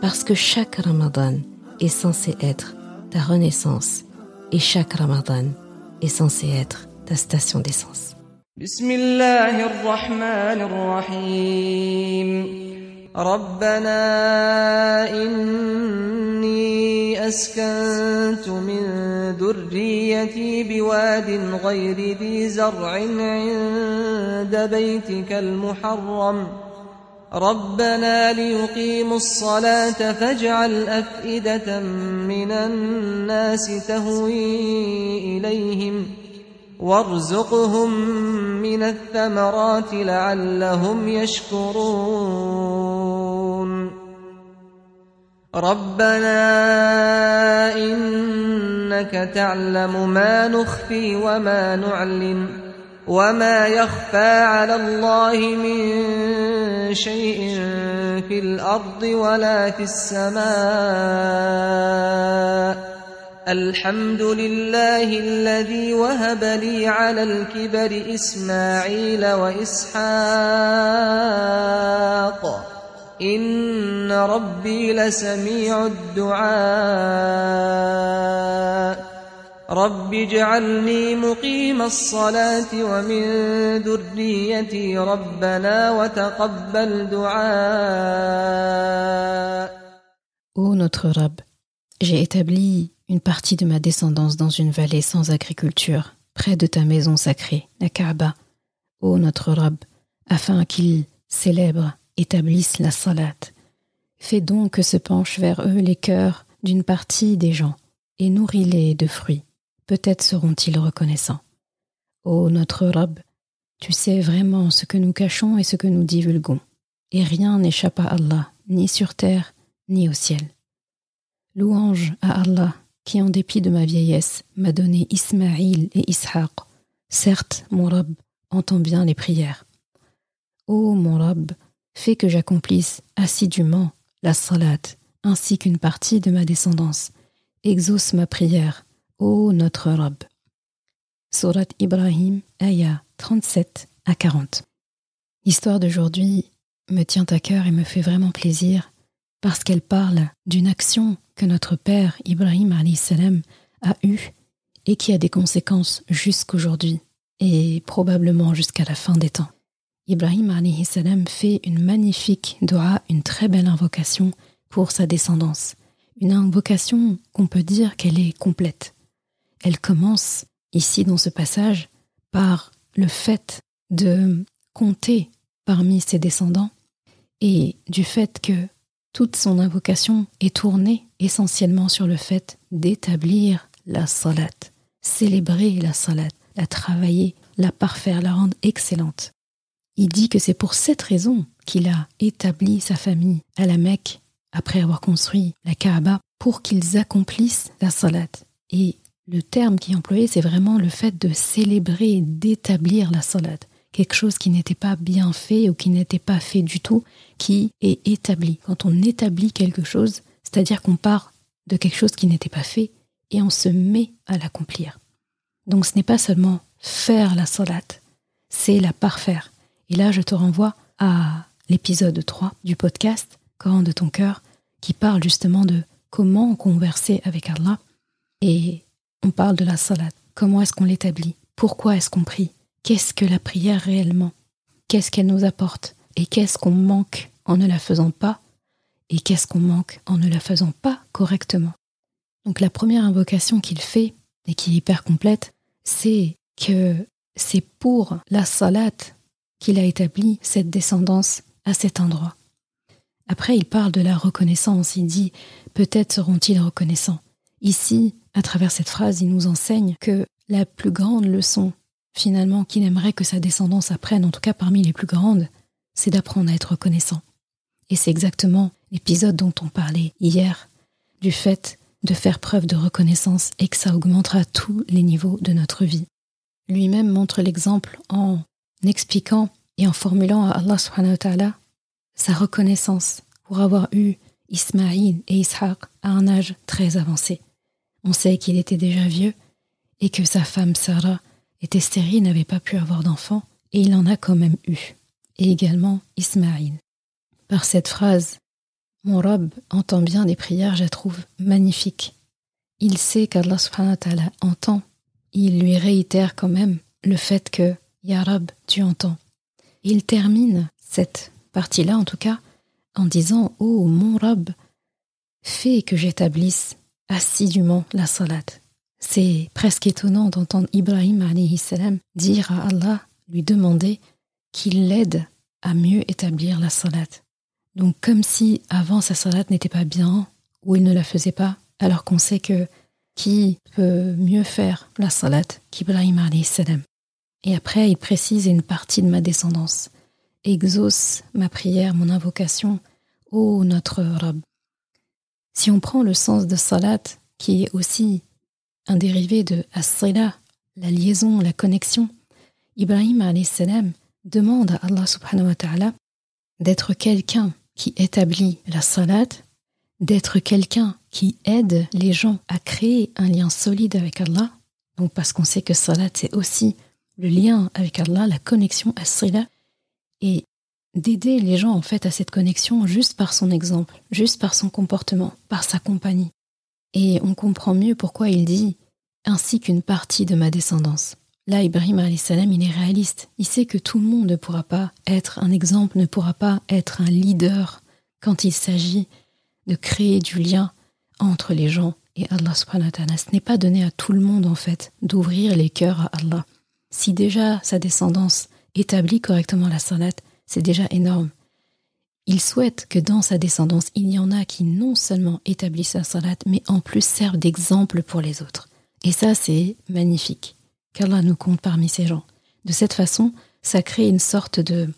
parce que chaque Ramadan est censé être ta renaissance et chaque Ramadan est censé être ta station d'essence. ربنا إني أسكنت من ذريتي بواد غير ذي زرع عند بيتك المحرم ربنا ليقيموا الصلاة فاجعل أفئدة من الناس تهوي إليهم وارزقهم من الثمرات لعلهم يشكرون. ربنا إنك تعلم ما نخفي وما نعلن. وما يخفى على الله من شيء في الأرض ولا في السماء الحمد لله الذي وهب لي على الكبر إسماعيل وإسحاق إن ربي لسميع الدعاء رب اجعلني مقيم الصلاة ومن ذريتي ربنا وتقبل دعاء Ô notre Rab, j'ai établi une partie de ma descendance dans une vallée sans agriculture, près de ta maison sacrée, la Kaaba, ô notre Rab, afin qu'ils célèbrent, établissent la salat. Fais donc que se penchent vers eux les cœurs d'une partie des gens, et nourris-les de fruits. Peut-être seront-ils reconnaissants. Ô notre Rab, tu sais vraiment ce que nous cachons et ce que nous divulguons, et rien n'échappe à Allah, ni sur terre, ni au ciel. Louange à Allah qui, en dépit de ma vieillesse, m'a donné Ismaïl et Ishaq. Certes, mon Rab entend bien les prières. Ô mon Rab, fais que j'accomplisse assidûment la salat, ainsi qu'une partie de ma descendance. Exauce ma prière, ô notre Rab. Surat Ibrahim, Aya 37 à 40. L'histoire d'aujourd'hui me tient à cœur et me fait vraiment plaisir parce qu'elle parle d'une action que notre père Ibrahim salam a eue et qui a des conséquences jusqu'aujourd'hui et probablement jusqu'à la fin des temps. Ibrahim salam fait une magnifique dua, une très belle invocation pour sa descendance. Une invocation qu'on peut dire qu'elle est complète. Elle commence ici dans ce passage par le fait de compter parmi ses descendants et du fait que toute son invocation est tournée essentiellement sur le fait d'établir la salat, célébrer la salat, la travailler, la parfaire, la rendre excellente. Il dit que c'est pour cette raison qu'il a établi sa famille à la Mecque après avoir construit la Kaaba pour qu'ils accomplissent la salat. Et le terme qui est employé, c'est vraiment le fait de célébrer, d'établir la salat quelque chose qui n'était pas bien fait ou qui n'était pas fait du tout, qui est établi. Quand on établit quelque chose, c'est-à-dire qu'on part de quelque chose qui n'était pas fait et on se met à l'accomplir. Donc ce n'est pas seulement faire la salat, c'est la parfaire. Et là, je te renvoie à l'épisode 3 du podcast Coran de ton cœur, qui parle justement de comment converser avec Allah. Et on parle de la salat. Comment est-ce qu'on l'établit? Pourquoi est-ce qu'on prie? Qu'est-ce que la prière réellement? Qu'est-ce qu'elle nous apporte? Et qu'est-ce qu'on manque en ne la faisant pas? Et qu'est-ce qu'on manque en ne la faisant pas correctement? Donc la première invocation qu'il fait, et qui est hyper complète, c'est que c'est pour la salat qu'il a établi cette descendance à cet endroit. Après, il parle de la reconnaissance. Il dit Peut-être seront-ils reconnaissants. Ici, à travers cette phrase, il nous enseigne que la plus grande leçon finalement, qu'il aimerait que sa descendance apprenne, en tout cas parmi les plus grandes, c'est d'apprendre à être reconnaissant. Et c'est exactement l'épisode dont on parlait hier, du fait de faire preuve de reconnaissance et que ça augmentera tous les niveaux de notre vie. Lui-même montre l'exemple en expliquant et en formulant à Allah subhanahu wa ta'ala sa reconnaissance pour avoir eu Ismaïl et Ishaq à un âge très avancé. On sait qu'il était déjà vieux et que sa femme Sarah était stérile, n'avait pas pu avoir d'enfant, et il en a quand même eu. Et également Ismaïl. Par cette phrase, mon robe entend bien des prières, je la trouve magnifique. Il sait qu'Allah subhanahu wa ta'ala entend. Il lui réitère quand même le fait que Ya Rab, tu entends. il termine cette partie-là, en tout cas, en disant Oh mon Rab, fais que j'établisse assidûment la salat. C'est presque étonnant d'entendre Ibrahim salam dire à Allah, lui demander qu'il l'aide à mieux établir la salat. Donc comme si avant sa salat n'était pas bien ou il ne la faisait pas, alors qu'on sait que qui peut mieux faire la salat qu'Ibrahim salam. Et après, il précise une partie de ma descendance. Exauce ma prière, mon invocation, ô notre Rab. Si on prend le sens de salat, qui est aussi un dérivé de as la liaison, la connexion, Ibrahim salam demande à Allah subhanahu wa ta'ala d'être quelqu'un qui établit la salat, d'être quelqu'un qui aide les gens à créer un lien solide avec Allah. Donc parce qu'on sait que salat c'est aussi le lien avec Allah, la connexion à et d'aider les gens en fait à cette connexion juste par son exemple, juste par son comportement, par sa compagnie. Et on comprend mieux pourquoi il dit ainsi qu'une partie de ma descendance. Là, Ibrahim salam, il est réaliste. Il sait que tout le monde ne pourra pas être un exemple, ne pourra pas être un leader quand il s'agit de créer du lien entre les gens et Allah subhanahu wa. Ce n'est pas donné à tout le monde, en fait, d'ouvrir les cœurs à Allah. Si déjà sa descendance établit correctement la salat, c'est déjà énorme. Il souhaite que dans sa descendance, il y en a qui non seulement établissent la salat, mais en plus servent d'exemple pour les autres. Et ça, c'est magnifique. Qu'Allah nous compte parmi ces gens. De cette façon, ça crée une sorte de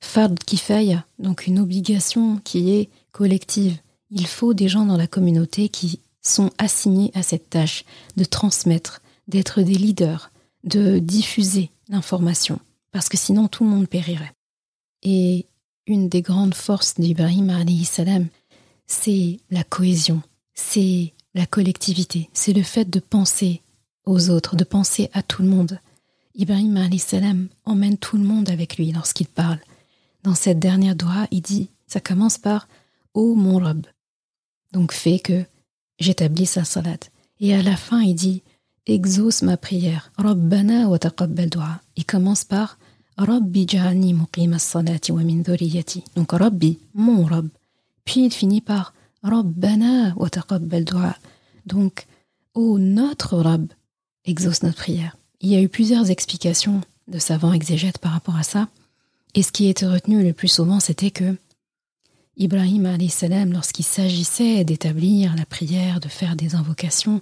fard kifaya, donc une obligation qui est collective. Il faut des gens dans la communauté qui sont assignés à cette tâche de transmettre, d'être des leaders, de diffuser l'information, parce que sinon tout le monde périrait. Et une des grandes forces d'Ibrahim c'est la cohésion, c'est la collectivité, c'est le fait de penser aux autres, de penser à tout le monde. Ibrahim salam emmène tout le monde avec lui lorsqu'il parle. Dans cette dernière doha, il dit, ça commence par Ô mon Rab. Donc fais que j'établisse la salat. Et à la fin, il dit exauce ma prière. Rabbana wa taqabbal. Il commence par Rabbi ja'alni muqima salati wa min dhuriyati. Donc Rabbi, mon Rabb. Puis il finit par Rabbana wa taqabbal dua. Donc, ô notre Rabb, exauce notre prière. Il y a eu plusieurs explications de savants exégètes par rapport à ça. Et ce qui était retenu le plus souvent, c'était que Ibrahim salam, lorsqu'il s'agissait d'établir la prière, de faire des invocations,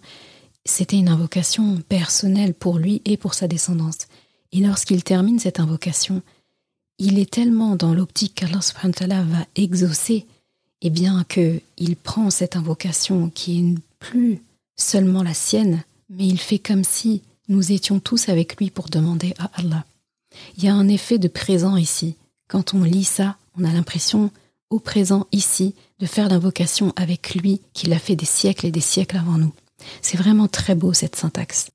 c'était une invocation personnelle pour lui et pour sa descendance. Et lorsqu'il termine cette invocation, il est tellement dans l'optique qu'Allah va exaucer, et bien qu'il prend cette invocation qui est plus seulement la sienne, mais il fait comme si nous étions tous avec lui pour demander à Allah. Il y a un effet de présent ici. Quand on lit ça, on a l'impression, au présent ici, de faire l'invocation avec lui qui l'a fait des siècles et des siècles avant nous. C'est vraiment très beau cette syntaxe.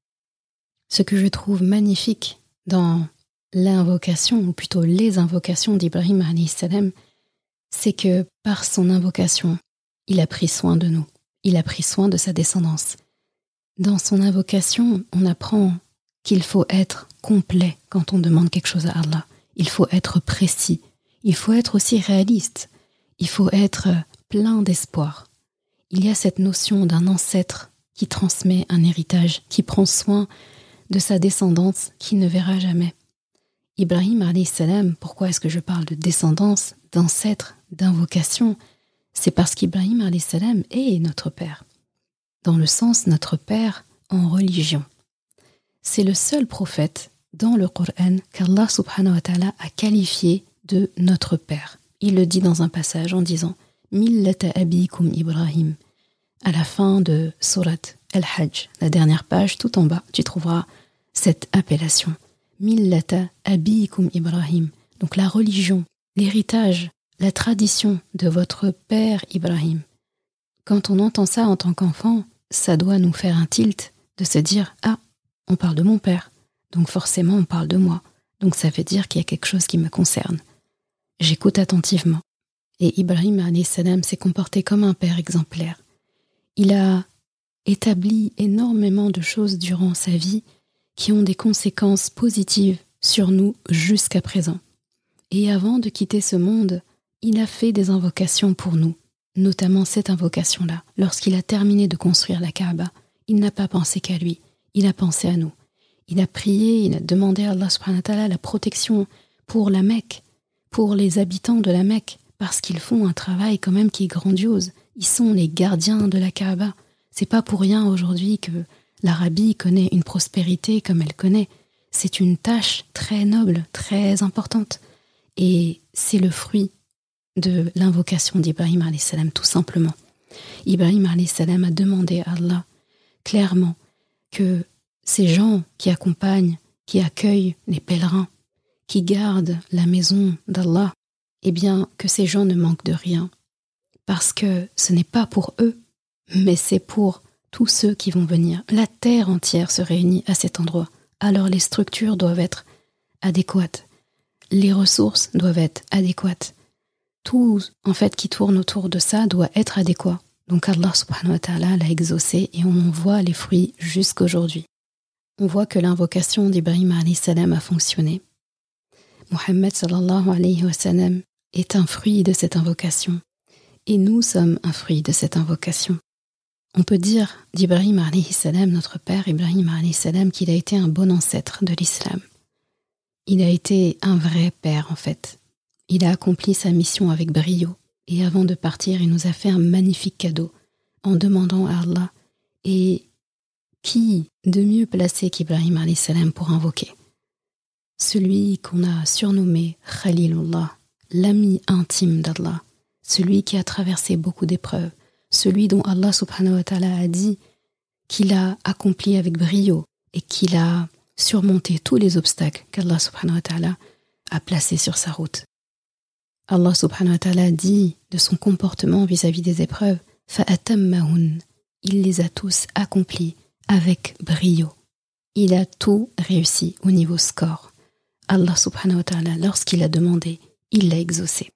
Ce que je trouve magnifique dans l'invocation, ou plutôt les invocations d'Ibrahim salam, c'est que par son invocation, il a pris soin de nous, il a pris soin de sa descendance. Dans son invocation, on apprend qu'il faut être complet quand on demande quelque chose à Allah. Il faut être précis. Il faut être aussi réaliste. Il faut être plein d'espoir. Il y a cette notion d'un ancêtre qui transmet un héritage, qui prend soin de sa descendance qui ne verra jamais. Ibrahim salam, pourquoi est-ce que je parle de descendance, d'ancêtre, d'invocation? C'est parce qu'Ibrahim salam est notre père. Dans le sens notre père en religion. C'est le seul prophète dans le Coran qu'Allah subhanahu wa ta'ala a qualifié de notre père. Il le dit dans un passage en disant Millata abikum Ibrahim à la fin de Surat al-Hajj, la dernière page, tout en bas, tu trouveras cette appellation. Millata abikum Ibrahim. Donc la religion, l'héritage, la tradition de votre père Ibrahim. Quand on entend ça en tant qu'enfant, ça doit nous faire un tilt de se dire Ah, on parle de mon père, donc forcément on parle de moi, donc ça veut dire qu'il y a quelque chose qui me concerne. J'écoute attentivement. Et Ibrahim salam s'est comporté comme un père exemplaire. Il a établi énormément de choses durant sa vie qui ont des conséquences positives sur nous jusqu'à présent. Et avant de quitter ce monde, il a fait des invocations pour nous, notamment cette invocation-là. Lorsqu'il a terminé de construire la Kaaba, il n'a pas pensé qu'à lui, il a pensé à nous. Il a prié, il a demandé à Allah subhanahu wa ta'ala la protection pour la Mecque, pour les habitants de la Mecque, parce qu'ils font un travail quand même qui est grandiose. Ils sont les gardiens de la Kaaba. C'est pas pour rien aujourd'hui que l'Arabie connaît une prospérité comme elle connaît. C'est une tâche très noble, très importante. Et c'est le fruit de l'invocation d'Ibrahim salam tout simplement. Ibrahim salam a demandé à Allah clairement que ces gens qui accompagnent, qui accueillent les pèlerins, qui gardent la maison d'Allah, eh bien que ces gens ne manquent de rien, parce que ce n'est pas pour eux, mais c'est pour tous ceux qui vont venir. La terre entière se réunit à cet endroit, alors les structures doivent être adéquates, les ressources doivent être adéquates. Tout, en fait, qui tourne autour de ça doit être adéquat. Donc Allah subhanahu wa ta'ala l'a exaucé et on en voit les fruits jusqu'aujourd'hui. On voit que l'invocation d'Ibrahim salam a fonctionné. Mohammed sallallahu alayhi wa sallam est un fruit de cette invocation et nous sommes un fruit de cette invocation. On peut dire d'Ibrahim salam, notre père Ibrahim salam, qu'il a été un bon ancêtre de l'islam. Il a été un vrai père en fait. Il a accompli sa mission avec brio et avant de partir, il nous a fait un magnifique cadeau en demandant à Allah et qui de mieux placé qu'Ibrahim salam pour invoquer? Celui qu'on a surnommé Khalilullah, l'ami intime d'Allah, celui qui a traversé beaucoup d'épreuves, celui dont Allah subhanahu wa ta'ala a dit qu'il a accompli avec brio et qu'il a surmonté tous les obstacles qu'Allah subhanahu wa ta'ala a placés sur sa route. Allah subhanahu wa ta'ala dit de son comportement vis-à-vis des épreuves, fa'atammahun, il les a tous accomplis avec brio. Il a tout réussi au niveau score. Allah subhanahu wa ta'ala, lorsqu'il a demandé, il l'a exaucé.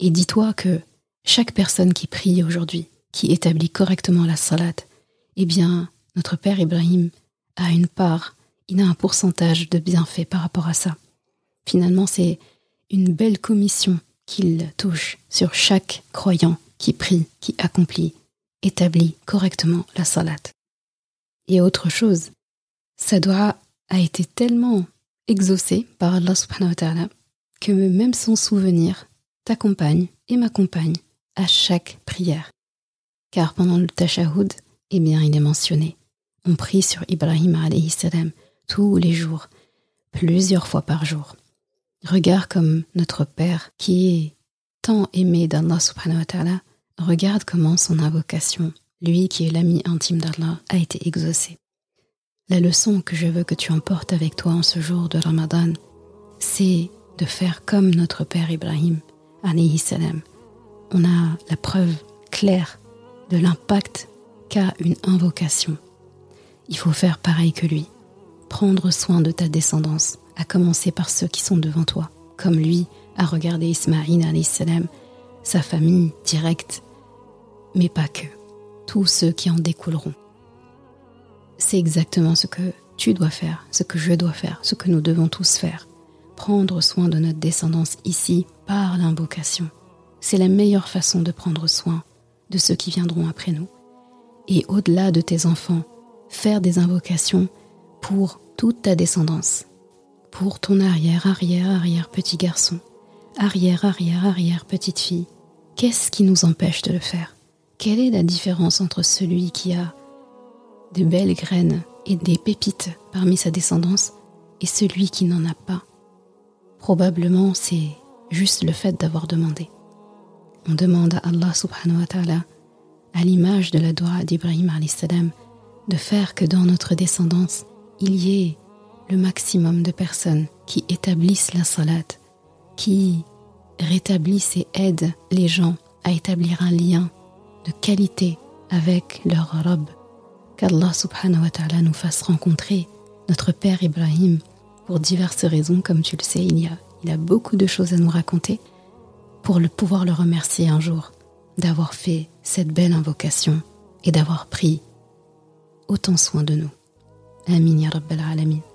Et dis-toi que chaque personne qui prie aujourd'hui, qui établit correctement la salat, eh bien, notre Père Ibrahim a une part, il a un pourcentage de bienfaits par rapport à ça. Finalement, c'est une belle commission qu'il touche sur chaque croyant qui prie, qui accomplit, établit correctement la salat. Et autre chose, sa a été tellement exaucé par Allah subhanahu wa ta'ala que même son souvenir t'accompagne et m'accompagne à chaque prière. Car pendant le tashahhud, eh bien, il est mentionné. On prie sur Ibrahim salam tous les jours, plusieurs fois par jour. Regarde comme notre Père, qui est tant aimé d'Allah subhanahu wa ta'ala, regarde comment son invocation, lui qui est l'ami intime d'Allah, a été exaucée. La leçon que je veux que tu emportes avec toi en ce jour de Ramadan, c'est de faire comme notre Père Ibrahim, alayhi salam. On a la preuve claire de l'impact qu'a une invocation. Il faut faire pareil que lui, prendre soin de ta descendance, à commencer par ceux qui sont devant toi, comme lui a regardé Ismaïl sa famille directe, mais pas que, tous ceux qui en découleront. C'est exactement ce que tu dois faire, ce que je dois faire, ce que nous devons tous faire. Prendre soin de notre descendance ici par l'invocation. C'est la meilleure façon de prendre soin de ceux qui viendront après nous. Et au-delà de tes enfants, faire des invocations pour toute ta descendance, pour ton arrière, arrière, arrière petit garçon, arrière, arrière, arrière petite fille. Qu'est-ce qui nous empêche de le faire? Quelle est la différence entre celui qui a de belles graines et des pépites parmi sa descendance et celui qui n'en a pas? Probablement c'est juste le fait d'avoir demandé. On demande à Allah subhanahu wa ta'ala à l'image de la doua d'Ibrahim salam, de faire que dans notre descendance, il y ait le maximum de personnes qui établissent la salat, qui rétablissent et aident les gens à établir un lien de qualité avec leur robe. Qu'Allah subhanahu wa ta'ala nous fasse rencontrer notre père Ibrahim pour diverses raisons, comme tu le sais, il y a, il a beaucoup de choses à nous raconter pour le pouvoir le remercier un jour d'avoir fait cette belle invocation et d'avoir pris autant soin de nous. Amin ya.